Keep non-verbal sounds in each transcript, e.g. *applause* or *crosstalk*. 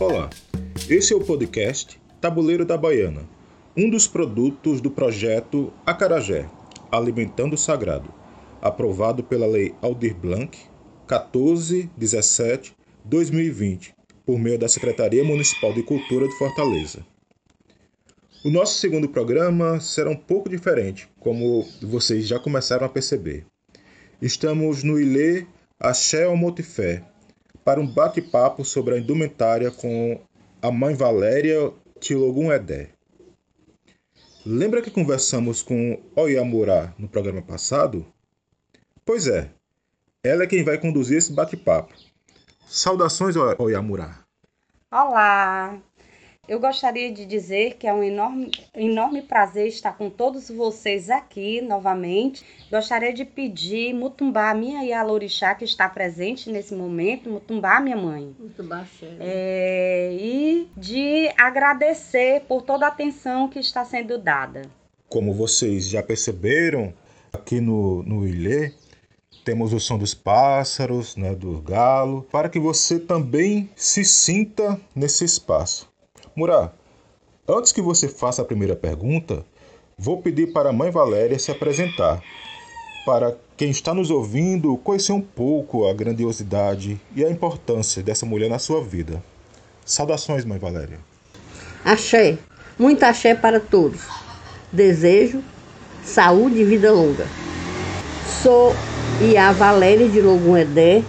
Olá, esse é o podcast Tabuleiro da Baiana, um dos produtos do projeto Acarajé, Alimentando o Sagrado, aprovado pela Lei Aldir Blanc 1417-2020, por meio da Secretaria Municipal de Cultura de Fortaleza. O nosso segundo programa será um pouco diferente, como vocês já começaram a perceber. Estamos no Ilê Axé Motifé para um bate-papo sobre a indumentária com a mãe Valéria Tilogum Edé. Lembra que conversamos com Oyamura no programa passado? Pois é, ela é quem vai conduzir esse bate-papo. Saudações, Oyamura. Olá, eu gostaria de dizer que é um enorme, enorme prazer estar com todos vocês aqui novamente. Gostaria de pedir Mutumbá, minha Yalorixá, que está presente nesse momento, Mutumbá, minha mãe. Mutumbá, é, E de agradecer por toda a atenção que está sendo dada. Como vocês já perceberam, aqui no, no Ilê, temos o som dos pássaros, né, do galo, para que você também se sinta nesse espaço. Murá, antes que você faça a primeira pergunta, vou pedir para a mãe Valéria se apresentar, para quem está nos ouvindo conhecer um pouco a grandiosidade e a importância dessa mulher na sua vida. Saudações, mãe Valéria. Axé, muito axé para todos. Desejo saúde e vida longa. Sou Ia Valéria de Logum Edé,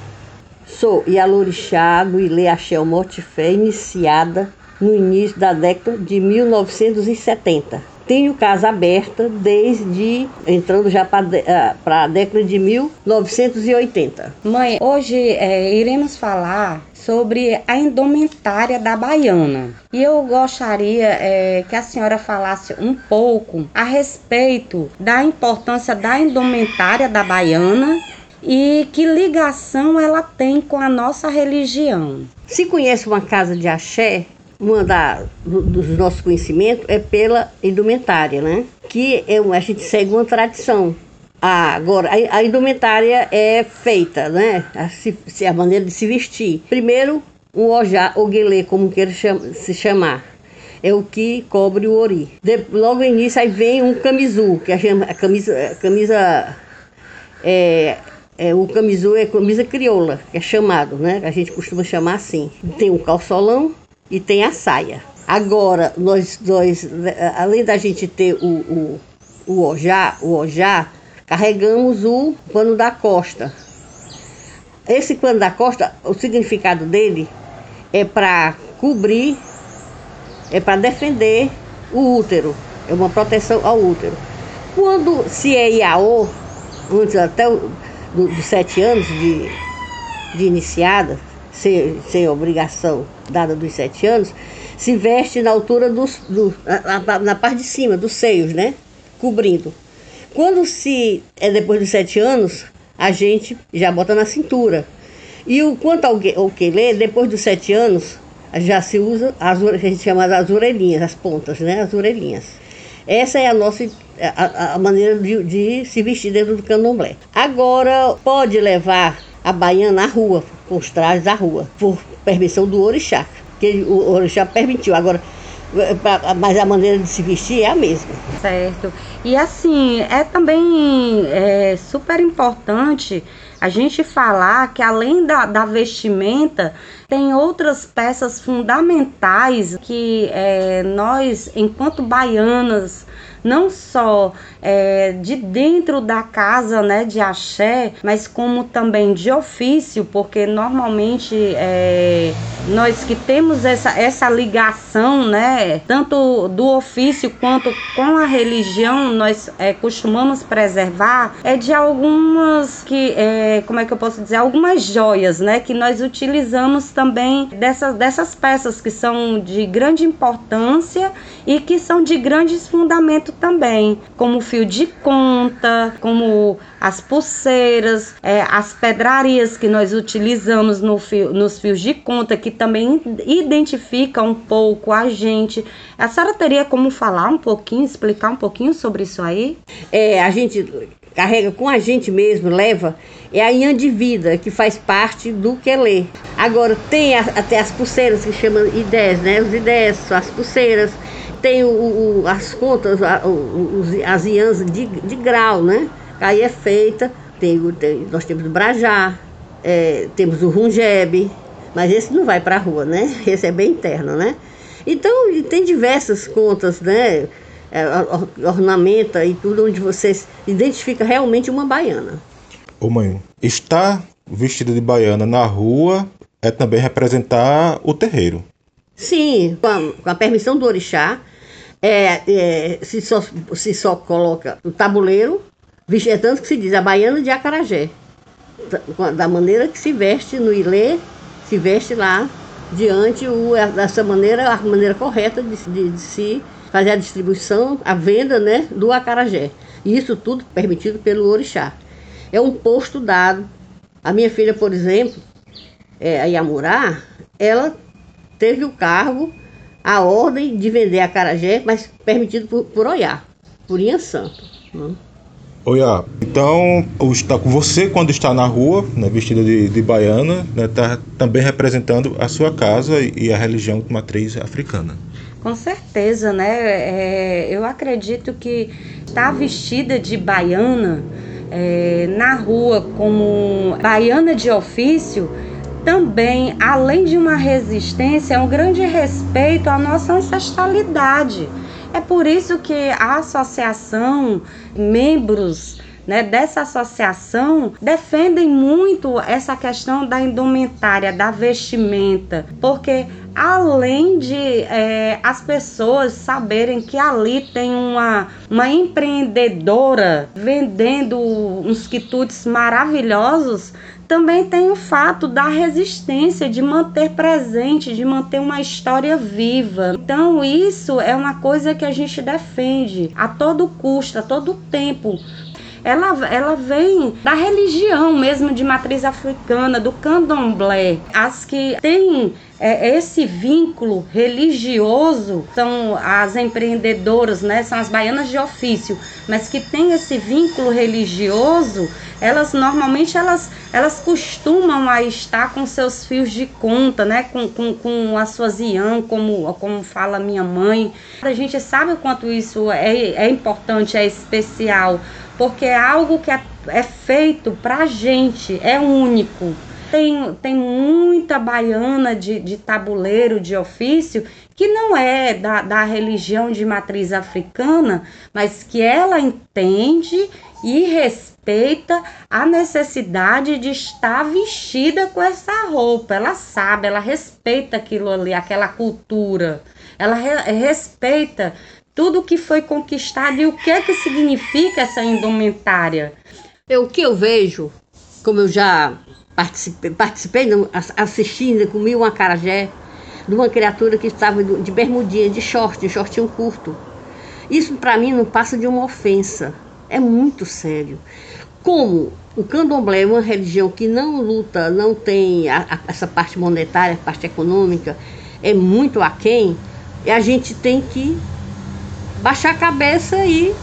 sou Ialorixá do Ilê Axé Mortifé, iniciada no início da década de 1970. Tenho casa aberta desde entrando já para a década de 1980. Mãe, hoje é, iremos falar sobre a indumentária da baiana. E eu gostaria é, que a senhora falasse um pouco a respeito da importância da indumentária da baiana e que ligação ela tem com a nossa religião. Se conhece uma casa de axé, uma da, do, dos nossos conhecimentos é pela indumentária, né? Que é, a gente segue uma tradição. Ah, agora, a, a, indumentária é feita, né? A, se, a maneira de se vestir. Primeiro, o ojá, ou guelê, como queira cham, se chamar. É o que cobre o ori. De, logo no início, aí vem um camisu, que a, a camisa, a camisa é, é, o camisu é camisa crioula, que é chamado, né? A gente costuma chamar assim. Tem um calçolão, e tem a saia. Agora, nós dois, além da gente ter o, o, o ojá, o ojá, carregamos o pano da costa. Esse pano da costa, o significado dele é para cobrir, é para defender o útero, é uma proteção ao útero. Quando se é Iaô, antes até dos do sete anos de, de iniciada, sem, sem obrigação dada dos sete anos, se veste na altura dos, do, na, na parte de cima, dos seios, né? Cobrindo. Quando se é depois dos sete anos, a gente já bota na cintura. E o quanto ao, ao quelê, depois dos sete anos, já se usa as a gente chama as orelhinhas, as pontas, né? As orelhinhas. Essa é a nossa a, a maneira de, de, se vestir dentro do candomblé. Agora pode levar a baiana à rua, com os trajes à rua, por permissão do orixá, que o orixá permitiu. Agora, mas a maneira de se vestir é a mesma. Certo. E assim, é também é, super importante a gente falar que além da, da vestimenta, tem outras peças fundamentais que é, nós, enquanto baianas, não só é, de dentro da casa né, de axé, mas como também de ofício, porque normalmente é, nós que temos essa, essa ligação, né, tanto do ofício quanto com a religião, nós é, costumamos preservar, é de algumas que, é, como é que eu posso dizer, algumas joias, né, que nós utilizamos também dessas, dessas peças que são de grande importância e que são de grandes fundamentos também, como o fio de conta, como as pulseiras, é, as pedrarias que nós utilizamos no fio, nos fios de conta, que também identificam um pouco a gente. A senhora teria como falar um pouquinho, explicar um pouquinho sobre isso aí? É, a gente carrega com a gente mesmo, leva, é a Ian de vida, que faz parte do que lê. Agora, tem até as pulseiras que chamam ideias, né? Os ideias, as pulseiras. Tem o, o as contas, a, os, as iãs de, de grau, né? Aí é feita. Tem, tem, nós temos o Brajá, é, temos o Rungeb, mas esse não vai para a rua, né? *laughs* Esse é bem interno, né? Então, tem diversas contas, né? É, ornamenta e tudo, onde você identifica realmente uma baiana. Ô mãe, estar vestida de baiana na rua é também representar o terreiro. Sim, com a, com a permissão do orixá, é, é, se, só, se só coloca o tabuleiro, é tanto que se diz a baiana de acarajé, da maneira que se veste no ilê, se veste lá diante o, dessa maneira, a maneira correta de, de, de se fazer a distribuição, a venda né, do acarajé. E isso tudo permitido pelo orixá. É um posto dado. A minha filha, por exemplo, é, a Yamurá, ela teve o cargo, a ordem de vender acarajé, mas permitido por, por Oiá, por Inha Santo. Né? Oiá, então está com você quando está na rua, né, vestida de, de baiana, está né, também representando a sua casa e a religião de matriz africana. Com certeza, né? É, eu acredito que estar vestida de baiana é, na rua como baiana de ofício também, além de uma resistência, é um grande respeito à nossa ancestralidade. É por isso que a associação, membros né, dessa associação defendem muito essa questão da indumentária, da vestimenta, porque além de é, as pessoas saberem que ali tem uma, uma empreendedora vendendo uns quitutes maravilhosos, também tem o fato da resistência, de manter presente, de manter uma história viva. Então, isso é uma coisa que a gente defende a todo custo, a todo tempo, ela, ela vem da religião mesmo de matriz africana, do candomblé. As que têm é, esse vínculo religioso são as empreendedoras, né? São as baianas de ofício, mas que têm esse vínculo religioso, elas normalmente elas, elas costumam a estar com seus fios de conta, né? Com, com, com as suas ian, como, como fala minha mãe. A gente sabe o quanto isso é, é importante, é especial porque é algo que é, é feito pra gente, é único. Tem, tem muita baiana de, de tabuleiro, de ofício, que não é da, da religião de matriz africana, mas que ela entende e respeita a necessidade de estar vestida com essa roupa. Ela sabe, ela respeita aquilo ali, aquela cultura. Ela re respeita tudo que foi conquistado e o que é que significa essa indumentária. Eu, o que eu vejo, como eu já participei, participei assistindo, comi um acarajé de uma criatura que estava de bermudinha, de short, de shortinho curto. Isso para mim não passa de uma ofensa. É muito sério. Como o candomblé é uma religião que não luta, não tem a, a, essa parte monetária, a parte econômica, é muito aquém, e a gente tem que baixar a cabeça e,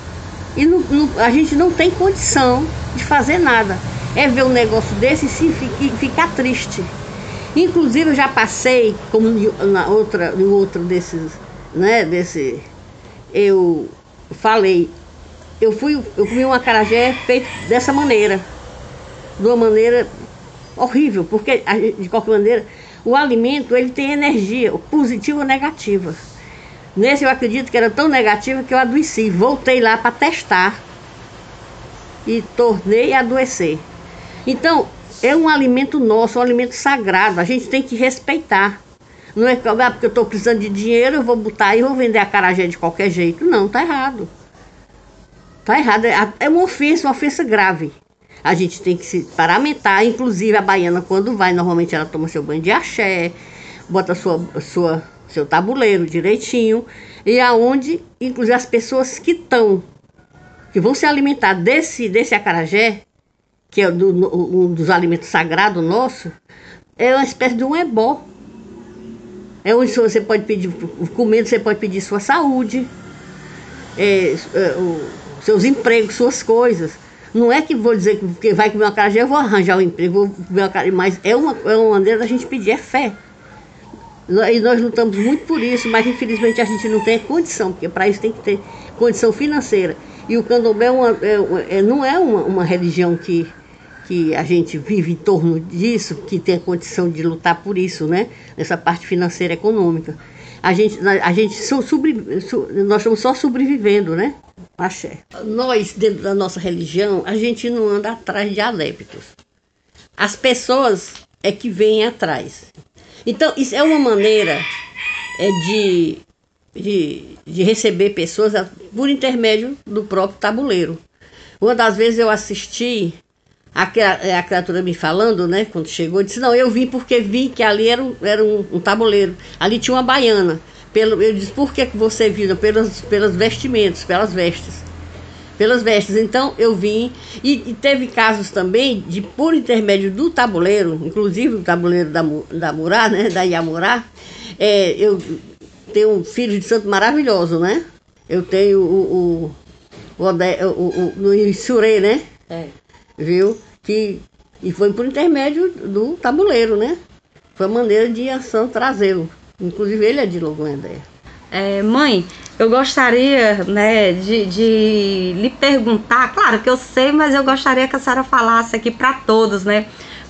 e não, não, a gente não tem condição de fazer nada. É ver um negócio desse e ficar triste. Inclusive eu já passei, como na outra, em outro desses, né, desse, eu falei, eu fui, eu comi um acarajé feito dessa maneira, de uma maneira horrível, porque de qualquer maneira o alimento ele tem energia, positiva ou negativa. Nesse eu acredito que era tão negativo que eu adoeci. Voltei lá para testar e tornei a adoecer. Então, é um alimento nosso, um alimento sagrado. A gente tem que respeitar. Não é ah, porque eu estou precisando de dinheiro, eu vou botar e vou vender a carajé de qualquer jeito. Não, tá errado. Tá errado. É, é uma ofensa, uma ofensa grave. A gente tem que se paramentar. Inclusive, a baiana, quando vai, normalmente ela toma seu banho de axé, bota sua, sua seu tabuleiro direitinho, e aonde, inclusive, as pessoas que estão, que vão se alimentar desse, desse acarajé, que é do, um dos alimentos sagrados nossos, é uma espécie de um ebó. É onde você pode pedir, comendo, você pode pedir sua saúde, é, é, o, seus empregos, suas coisas. Não é que vou dizer que vai comer uma carajé, eu vou arranjar um emprego, vou comer uma carajé, mas é uma, é uma maneira da gente pedir, é fé. E nós lutamos muito por isso, mas infelizmente a gente não tem condição, porque para isso tem que ter condição financeira. E o candomblé é uma, é, é, não é uma, uma religião que, que a gente vive em torno disso, que tem a condição de lutar por isso, né? Nessa parte financeira econômica. A gente, a gente sobre, nós estamos só sobrevivendo, né? Axé. Nós, dentro da nossa religião, a gente não anda atrás de adeptos. As pessoas é que vêm atrás. Então, isso é uma maneira é, de, de, de receber pessoas por intermédio do próprio tabuleiro. Uma das vezes eu assisti a, a criatura me falando, né, quando chegou, disse: Não, eu vim porque vi que ali era um, era um, um tabuleiro, ali tinha uma baiana. Pelo, eu disse: Por que, você viu? Pelas, pelas vestimentos, pelas vestes pelas vestes. Então eu vim e, e, teve casos também de por intermédio do tabuleiro, inclusive o tabuleiro da, da Murá, né, da Iamurá, é, eu tenho um filho de santo maravilhoso, né? Eu tenho o o, o, o, o, o Surê, né? É. Viu? Que, e foi por intermédio do tabuleiro, né? Foi a maneira de ação trazê-lo. Inclusive ele é de Logoendé. É, mãe, eu gostaria né, de, de lhe perguntar, claro que eu sei, mas eu gostaria que a senhora falasse aqui para todos, né?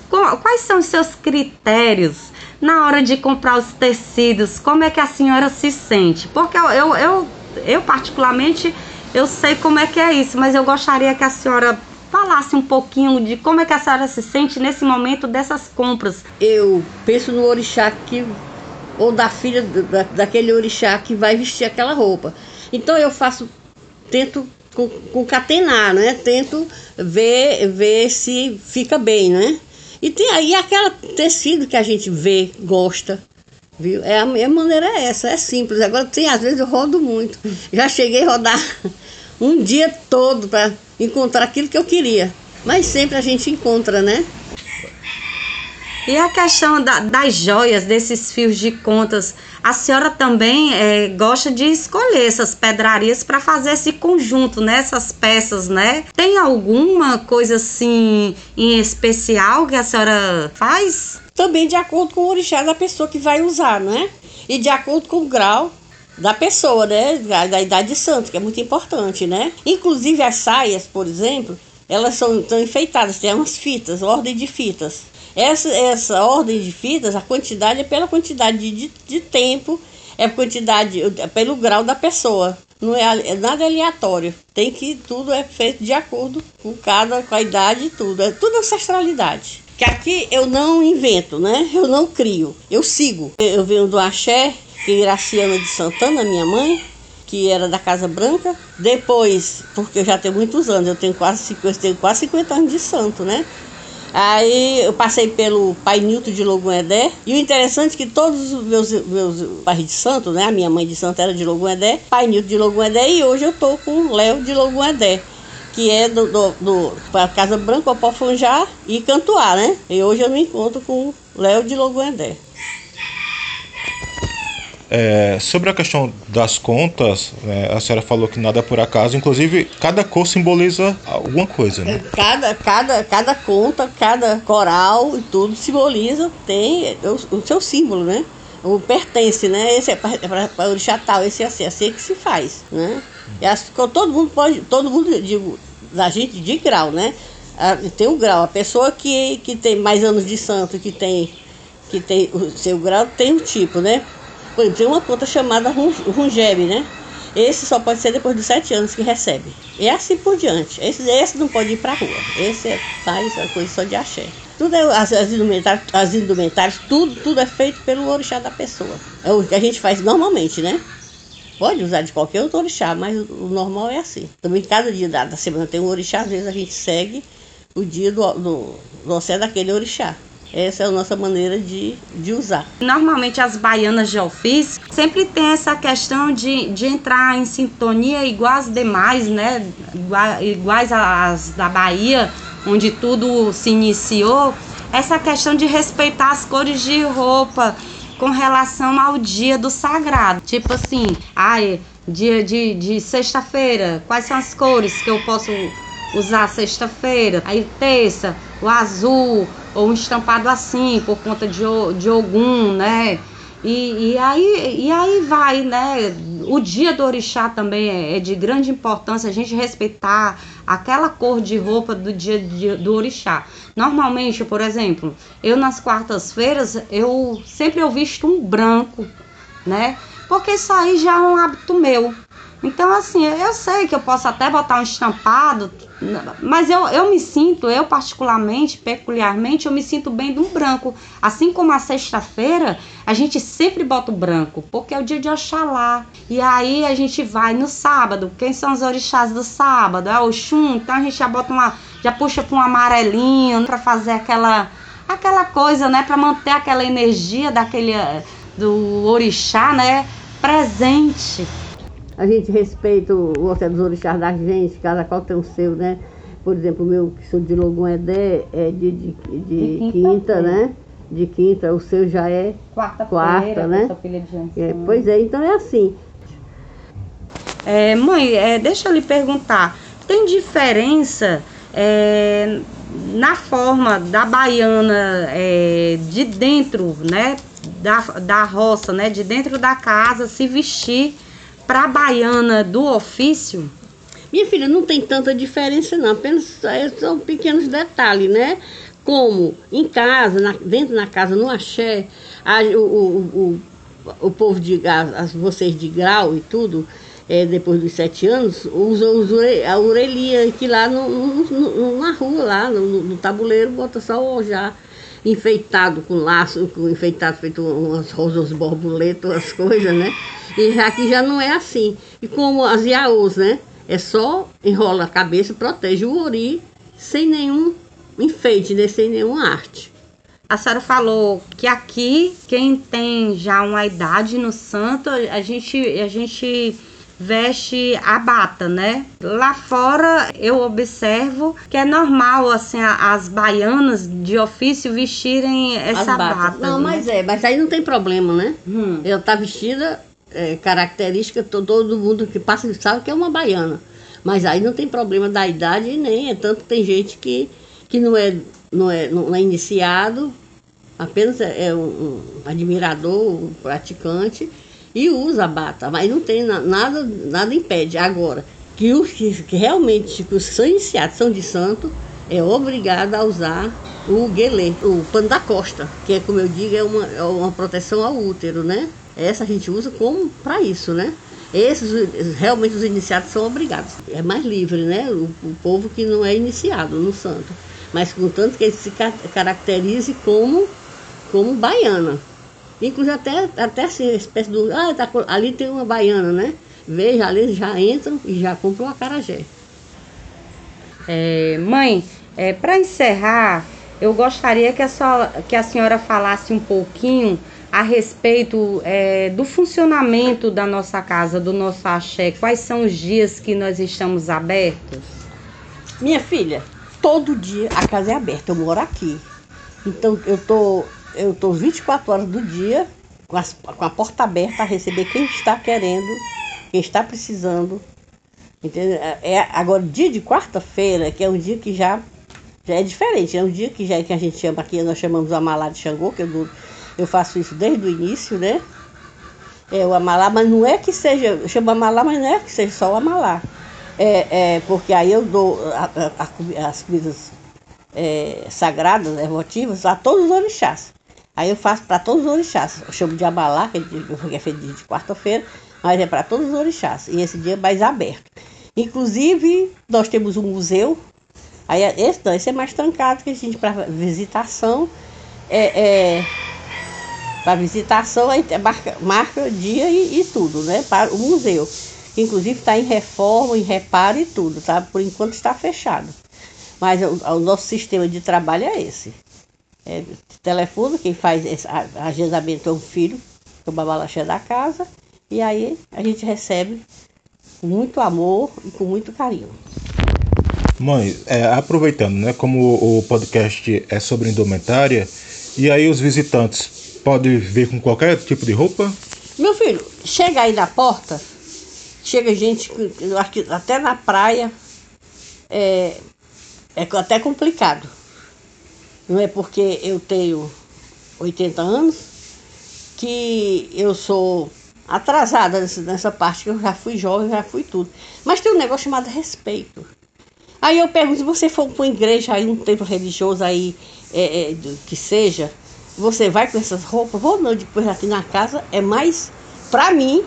Quais são os seus critérios na hora de comprar os tecidos? Como é que a senhora se sente? Porque eu, eu, eu, eu particularmente, eu sei como é que é isso, mas eu gostaria que a senhora falasse um pouquinho de como é que a senhora se sente nesse momento dessas compras. Eu penso no orixá que ou da filha da, daquele orixá que vai vestir aquela roupa. Então eu faço, tento concatenar, né? Tento ver, ver se fica bem, né? E tem aí aquele tecido que a gente vê, gosta, viu? É a minha maneira é essa, é simples. Agora tem às vezes eu rodo muito. Já cheguei a rodar *laughs* um dia todo para encontrar aquilo que eu queria. Mas sempre a gente encontra, né? E a questão da, das joias, desses fios de contas, a senhora também é, gosta de escolher essas pedrarias para fazer esse conjunto, né? Essas peças, né? Tem alguma coisa assim em especial que a senhora faz? Também de acordo com o orixá da pessoa que vai usar, né? E de acordo com o grau da pessoa, né? Da, da idade de santo, que é muito importante, né? Inclusive as saias, por exemplo, elas são, são enfeitadas, tem umas fitas, ordem de fitas. Essa, essa ordem de fitas, a quantidade é pela quantidade de, de tempo, é quantidade, é pelo grau da pessoa. Não é, é nada aleatório. Tem que tudo é feito de acordo com cada com a idade e tudo. É tudo ancestralidade. Que aqui eu não invento, né? Eu não crio. Eu sigo. Eu venho do Axé, que Iraciana de Santana, minha mãe, que era da Casa Branca. Depois, porque eu já tenho muitos anos, eu tenho quase, eu tenho quase 50 anos de santo, né? Aí eu passei pelo Pai Nilton de Logoedé. E o interessante é que todos os meus, meus pais de santo, né? A minha mãe de santo era de Logoedé, Pai Nilton de Logoedé e hoje eu tô com Léo de Logoedé. Que é do, do, do Casa Branca, Opofunjá e Cantuá, né? E hoje eu me encontro com Léo de Logoedé. É, sobre a questão das contas, é, a senhora falou que nada é por acaso, inclusive cada cor simboliza alguma coisa, né? Cada, cada, cada conta, cada coral e tudo simboliza, tem o, o seu símbolo, né? O pertence, né? Esse é para o orixá tal, esse é assim, assim é que se faz, né? E todo mundo pode, todo mundo, digo, da gente de grau, né? Tem o grau, a pessoa que, que tem mais anos de santo, que tem, que tem o seu grau, tem o tipo, né? Tem uma conta chamada Rungeb, né? Esse só pode ser depois dos sete anos que recebe. E assim por diante. Esse, esse não pode ir para rua. Esse é, faz a coisa só de axé. Tudo é, as, as, indumentárias, as indumentárias, tudo, tudo é feito pelo orixá da pessoa. É o que a gente faz normalmente, né? Pode usar de qualquer outro orixá, mas o, normal é assim. Também cada dia da, da, semana tem um orixá, às vezes a gente segue o dia do, do, do daquele orixá. Essa é a nossa maneira de, de usar. Normalmente as baianas de ofício sempre tem essa questão de, de entrar em sintonia igual as demais, né? Iguais às da Bahia, onde tudo se iniciou. Essa questão de respeitar as cores de roupa com relação ao dia do sagrado. Tipo assim, ai, dia de, de sexta-feira, quais são as cores que eu posso usar sexta-feira, aí terça, o azul, ou um estampado assim, por conta de, de Ogum, né? E, e, aí, e aí vai, né? O dia do orixá também é, é, de grande importância a gente respeitar aquela cor de roupa do dia de, do orixá. Normalmente, por exemplo, eu nas quartas-feiras, eu sempre eu visto um branco, né? Porque isso aí já é um hábito meu. Então, assim, eu sei que eu posso até botar um estampado, mas eu, eu me sinto, eu particularmente, peculiarmente, eu me sinto bem de um branco. Assim como a sexta-feira, a gente sempre bota o branco, porque é o dia de Oxalá. E aí a gente vai no sábado. Quem são os orixás do sábado? É o Xum, então a gente já bota uma. já puxa para um amarelinho para fazer aquela aquela coisa, né, para manter aquela energia daquele do orixá, né, presente. A gente respeita o orçamento dos orixás da gente, cada qual tem o seu, né? Por exemplo, o meu, que sou de Logum Edé, é de, de, de, de quinta, quinta né? De quinta, o seu já é quarta, quarta né? Filha de é, pois é, então é assim. É, mãe, é, deixa eu lhe perguntar, tem diferença é, na forma da baiana é, de dentro, né? Da, da roça, né? De dentro da casa se vestir para baiana do ofício? Minha filha, não tem tanta diferença não, apenas é, são pequenos detalhes, né? Como em casa, na, dentro da casa, no axé, a, o, o, o, o povo de as, vocês de grau e tudo, é, depois dos sete anos, usam a orelhinha que lá no, no, na rua, lá no, no tabuleiro, bota só já enfeitado com laço, com enfeitado feito umas rosas borboletas, as coisas, né? E aqui já não é assim. E como as iaôs, né? É só enrola a cabeça, protege o ori sem nenhum enfeite, né? sem nenhuma arte. A senhora falou que aqui, quem tem já uma idade no santo, a gente, a gente veste a bata, né? Lá fora eu observo que é normal assim as baianas de ofício vestirem essa bata. Não, né? mas é, mas aí não tem problema, né? Hum. Eu tá vestida é, característica, todo mundo que passa sabe que é uma baiana. Mas aí não tem problema da idade nem, é tanto tem gente que, que não, é, não, é, não é iniciado, apenas é, é um, admirador, um praticante, e usa a bata, mas não tem nada, nada impede. Agora, que os que, que realmente que os são iniciados, são de santo, é obrigado a usar o guelê, o pano da costa, que é como eu digo, é uma, é uma proteção ao útero, né? Essa a gente usa como para isso, né? Esses, realmente, os iniciados são obrigados. É mais livre, né? O, o povo que não é iniciado no santo. Mas contanto que ele se caracterize como, como baiana. Inclusive até, até assim, espécie do. Ah, tá, ali tem uma baiana, né? Veja, ali já entram e já compram uma carajé. É, mãe, é, para encerrar, eu gostaria que a, que a senhora falasse um pouquinho a respeito é, do funcionamento da nossa casa, do nosso axé, quais são os dias que nós estamos abertos? Minha filha, todo dia a casa é aberta, eu moro aqui. Então eu tô, eu tô 24 horas do dia com, as, com a porta aberta a receber quem está querendo, quem está precisando. Entendeu? É, agora, dia de quarta-feira, que é um dia que já, já é diferente, é um dia que já que a gente chama aqui, nós chamamos o Amalá de Xangô, que é do eu faço isso desde o início, né? É o amalá, mas não é que seja, eu chamo amalá, mas não é que seja só o amalá. É, é, porque aí eu dou a, a, a, as comidas é, sagradas, emotivas, a todos os orixás. Aí eu faço para todos os orixás. Eu chamo de amalá, que é feito de quarta-feira, mas é para todos os orixás. E esse dia é mais aberto. Inclusive, nós temos um museu. Aí esse, não, esse é mais trancado, que a gente, para visitação, é, é para visitação, aí marca, marca dia e, e, tudo, né? Para o museu. Inclusive está em reforma, em reparo e tudo, tá? Por enquanto está fechado. Mas o, o nosso sistema de trabalho é esse. É, telefone, quem faz esse agendamento é um filho, que é o babalaxé da casa, e aí a gente recebe com muito amor e com muito carinho. Mãe, é, aproveitando, né, como o podcast é sobre indumentária, e aí os visitantes Pode vir com qualquer tipo de roupa? Meu filho, chega aí na porta, chega gente, até na praia, é, é até complicado. Não é porque eu tenho 80 anos que eu sou atrasada nessa, nessa parte, que eu já fui jovem, já fui tudo. Mas tem um negócio chamado respeito. Aí eu pergunto, se você for para uma igreja aí, um templo religioso aí, é, é, que seja, você vai com essas roupas? Vou não, depois aqui na casa é mais, para mim,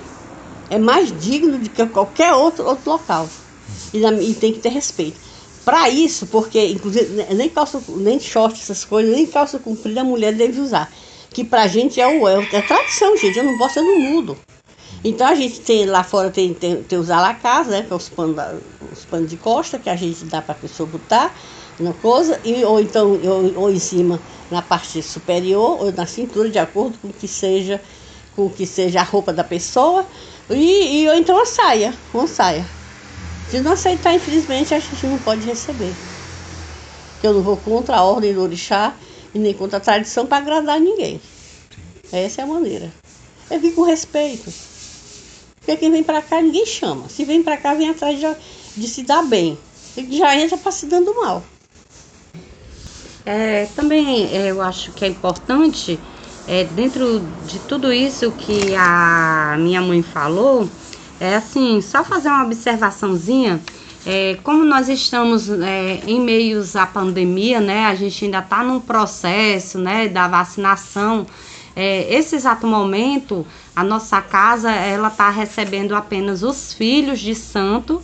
é mais digno do que qualquer outro, outro local. E, e tem que ter respeito. Para isso, porque inclusive nem calça, nem short, essas coisas, nem calça comprida a mulher deve usar. Que pra gente é o é, é tradição, gente. Eu não posso, eu não mudo. Então a gente tem lá fora tem, tem, tem os alacás, né? Que é os panos, os panos de costa que a gente dá para a pessoa botar na coisa, e, ou então ou, ou em cima na parte superior ou na cintura, de acordo com que seja com que seja a roupa da pessoa, e, e ou então a saia, uma saia. Se não aceitar, infelizmente, a gente não pode receber. Eu não vou contra a ordem do orixá e nem contra a tradição para agradar ninguém. Essa é a maneira. Eu vim com respeito. Porque quem vem para cá ninguém chama. Se vem para cá, vem atrás de, de se dar bem. E já entra para se dando mal. É, também é, eu acho que é importante, é, dentro de tudo isso que a minha mãe falou, é assim, só fazer uma observaçãozinha. É, como nós estamos é, em meios à pandemia, né? A gente ainda está num processo, né, da vacinação. É, esse exato momento, a nossa casa ela está recebendo apenas os filhos de santo,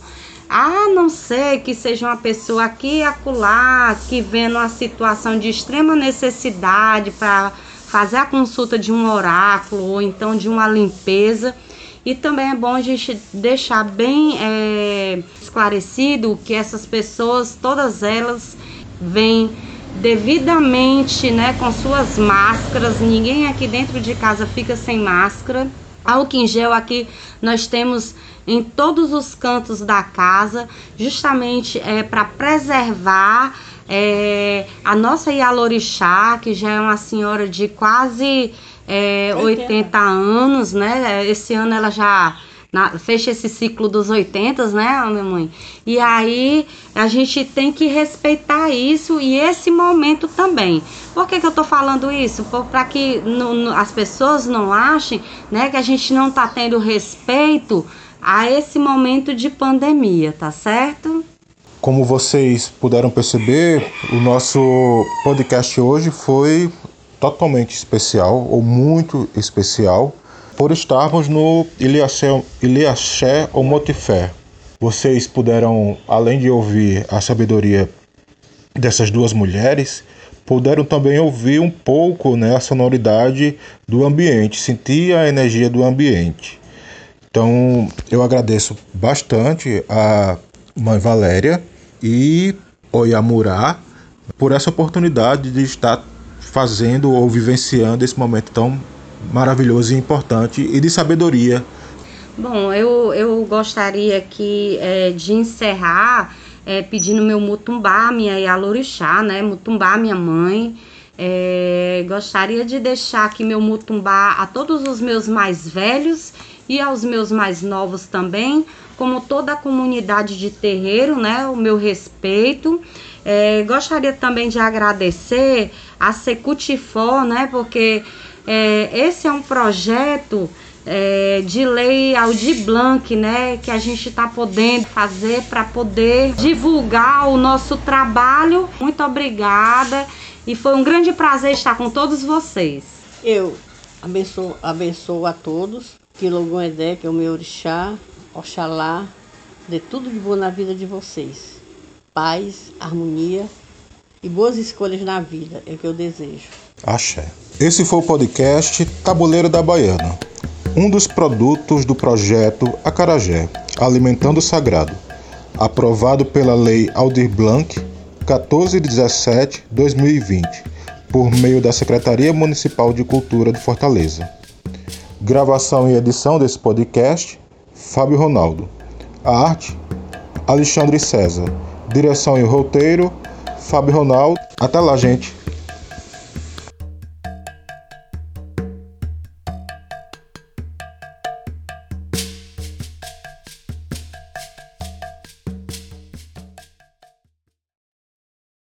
a não ser que seja uma pessoa aqui e acolá, que vendo uma situação de extrema necessidade para fazer a consulta de um oráculo ou então de uma limpeza. E também é bom a gente deixar bem é, esclarecido que essas pessoas, todas elas, vêm devidamente, né, com suas máscaras. Ninguém aqui dentro de casa fica sem máscara. Álcool em gel aqui nós temos em todos os cantos da casa, justamente é, para preservar é, a nossa Yalorixá, que já é uma senhora de quase é, 80 anos, né? Esse ano ela já na, fecha esse ciclo dos 80, né, minha mãe? E aí a gente tem que respeitar isso e esse momento também. Por que, que eu tô falando isso? Para que no, no, as pessoas não achem né, que a gente não tá tendo respeito a esse momento de pandemia, tá certo? Como vocês puderam perceber, o nosso podcast hoje foi totalmente especial ou muito especial por estarmos no Iliaxé, ou Motifé. Vocês puderam, além de ouvir a sabedoria dessas duas mulheres, puderam também ouvir um pouco né, a sonoridade do ambiente, sentir a energia do ambiente. Então eu agradeço bastante a mãe Valéria e Oyamurá por essa oportunidade de estar fazendo ou vivenciando esse momento tão maravilhoso e importante e de sabedoria. Bom, eu, eu gostaria aqui é, de encerrar é, pedindo meu mutumbá, minha Yalorixá, né? Mutumbá, minha mãe. É, gostaria de deixar aqui meu mutumbá a todos os meus mais velhos e aos meus mais novos também, como toda a comunidade de terreiro, né? O meu respeito. É, gostaria também de agradecer a Secutifó, né? Porque é, esse é um projeto é, de lei Aldir Blanc, né, que a gente está podendo fazer para poder divulgar o nosso trabalho. Muito obrigada e foi um grande prazer estar com todos vocês. Eu abençoo, abençoo a todos, que Logum Edé, que é o meu orixá, Oxalá, dê tudo de bom na vida de vocês. Paz, harmonia e boas escolhas na vida é o que eu desejo. Axé. Esse foi o podcast Tabuleiro da Baiana, um dos produtos do projeto Acarajé, Alimentando o Sagrado, aprovado pela Lei Aldir Blanc 1417-2020, por meio da Secretaria Municipal de Cultura de Fortaleza. Gravação e edição desse podcast, Fábio Ronaldo. A arte, Alexandre César. Direção e roteiro, Fábio Ronaldo. Até lá, gente!